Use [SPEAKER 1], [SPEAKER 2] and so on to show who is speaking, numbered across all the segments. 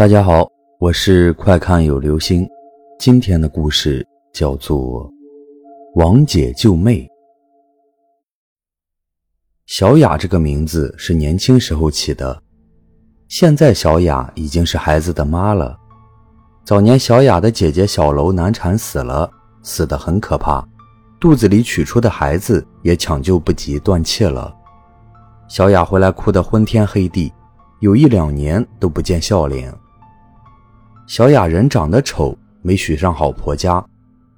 [SPEAKER 1] 大家好，我是快看有流星。今天的故事叫做《王姐救妹》。小雅这个名字是年轻时候起的，现在小雅已经是孩子的妈了。早年小雅的姐姐小楼难产死了，死得很可怕，肚子里取出的孩子也抢救不及，断气了。小雅回来哭得昏天黑地。有一两年都不见笑脸。小雅人长得丑，没许上好婆家，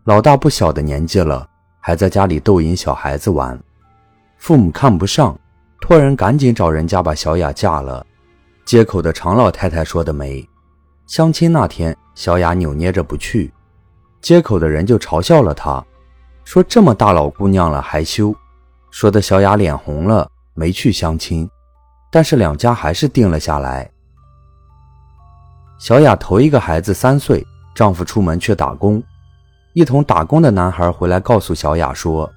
[SPEAKER 1] 老大不小的年纪了，还在家里逗引小孩子玩，父母看不上，托人赶紧找人家把小雅嫁了。街口的常老太太说的媒，相亲那天，小雅扭捏着不去，街口的人就嘲笑了她，说这么大老姑娘了还羞，说的小雅脸红了，没去相亲。但是两家还是定了下来。小雅头一个孩子三岁，丈夫出门去打工，一同打工的男孩回来告诉小雅说，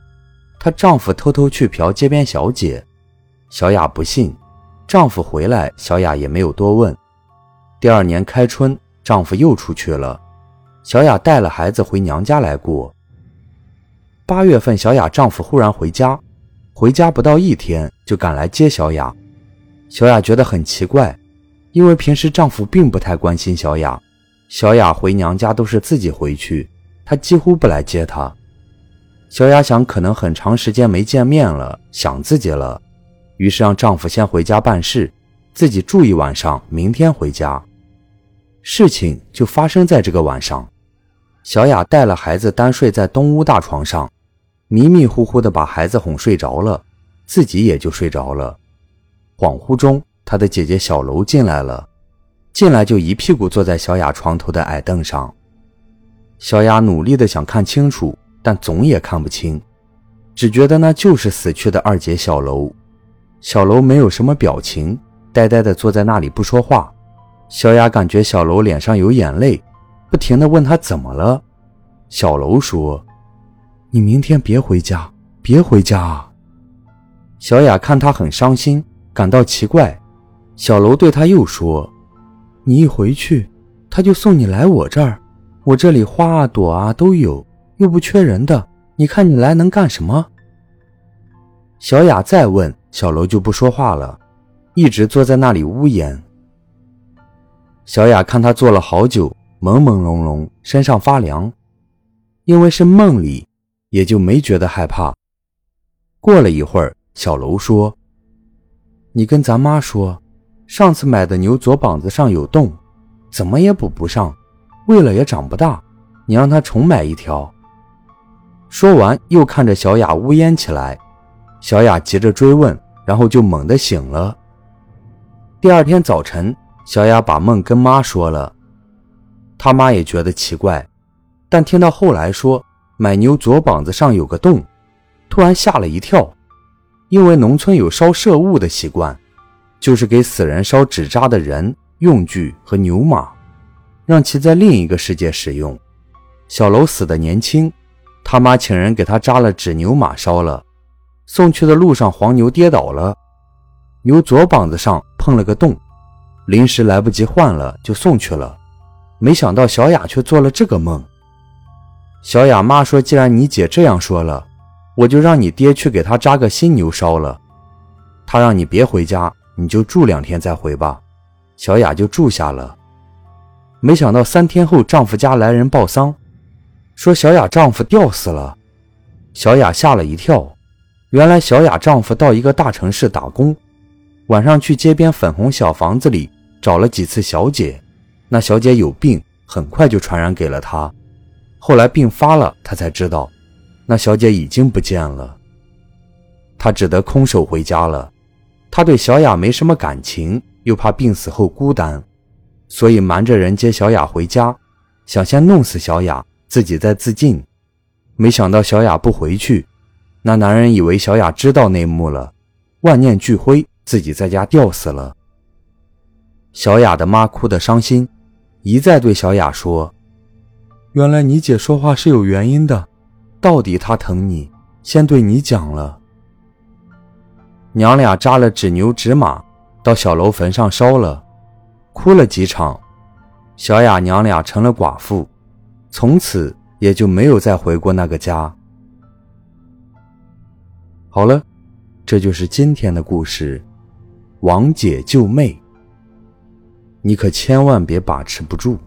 [SPEAKER 1] 她丈夫偷偷去嫖街边小姐。小雅不信，丈夫回来，小雅也没有多问。第二年开春，丈夫又出去了，小雅带了孩子回娘家来过。八月份，小雅丈夫忽然回家，回家不到一天就赶来接小雅。小雅觉得很奇怪，因为平时丈夫并不太关心小雅，小雅回娘家都是自己回去，他几乎不来接她。小雅想，可能很长时间没见面了，想自己了，于是让丈夫先回家办事，自己住一晚上，明天回家。事情就发生在这个晚上，小雅带了孩子单睡在东屋大床上，迷迷糊糊的把孩子哄睡着了，自己也就睡着了。恍惚中，她的姐姐小楼进来了，进来就一屁股坐在小雅床头的矮凳上。小雅努力的想看清楚，但总也看不清，只觉得那就是死去的二姐小楼。小楼没有什么表情，呆呆的坐在那里不说话。小雅感觉小楼脸上有眼泪，不停的问她怎么了。小楼说：“你明天别回家，别回家。”小雅看她很伤心。感到奇怪，小楼对他又说：“你一回去，他就送你来我这儿。我这里花啊朵啊都有，又不缺人的。你看你来能干什么？”小雅再问，小楼就不说话了，一直坐在那里呜咽。小雅看他坐了好久，朦朦胧胧，身上发凉，因为是梦里，也就没觉得害怕。过了一会儿，小楼说。你跟咱妈说，上次买的牛左膀子上有洞，怎么也补不上，喂了也长不大，你让他重买一条。说完，又看着小雅呜咽起来。小雅急着追问，然后就猛地醒了。第二天早晨，小雅把梦跟妈说了，他妈也觉得奇怪，但听到后来说买牛左膀子上有个洞，突然吓了一跳。因为农村有烧社物的习惯，就是给死人烧纸扎的人、用具和牛马，让其在另一个世界使用。小楼死的年轻，他妈请人给他扎了纸牛马烧了。送去的路上，黄牛跌倒了，牛左膀子上碰了个洞，临时来不及换了，就送去了。没想到小雅却做了这个梦。小雅妈说：“既然你姐这样说了。”我就让你爹去给他扎个新牛烧了，他让你别回家，你就住两天再回吧。小雅就住下了。没想到三天后，丈夫家来人报丧，说小雅丈夫吊死了。小雅吓了一跳，原来小雅丈夫到一个大城市打工，晚上去街边粉红小房子里找了几次小姐，那小姐有病，很快就传染给了他。后来病发了，他才知道。那小姐已经不见了，他只得空手回家了。他对小雅没什么感情，又怕病死后孤单，所以瞒着人接小雅回家，想先弄死小雅，自己再自尽。没想到小雅不回去，那男人以为小雅知道内幕了，万念俱灰，自己在家吊死了。小雅的妈哭得伤心，一再对小雅说：“原来你姐说话是有原因的。”到底她疼你，先对你讲了。娘俩扎了纸牛纸马，到小楼坟上烧了，哭了几场，小雅娘俩成了寡妇，从此也就没有再回过那个家。好了，这就是今天的故事，王姐救妹。你可千万别把持不住。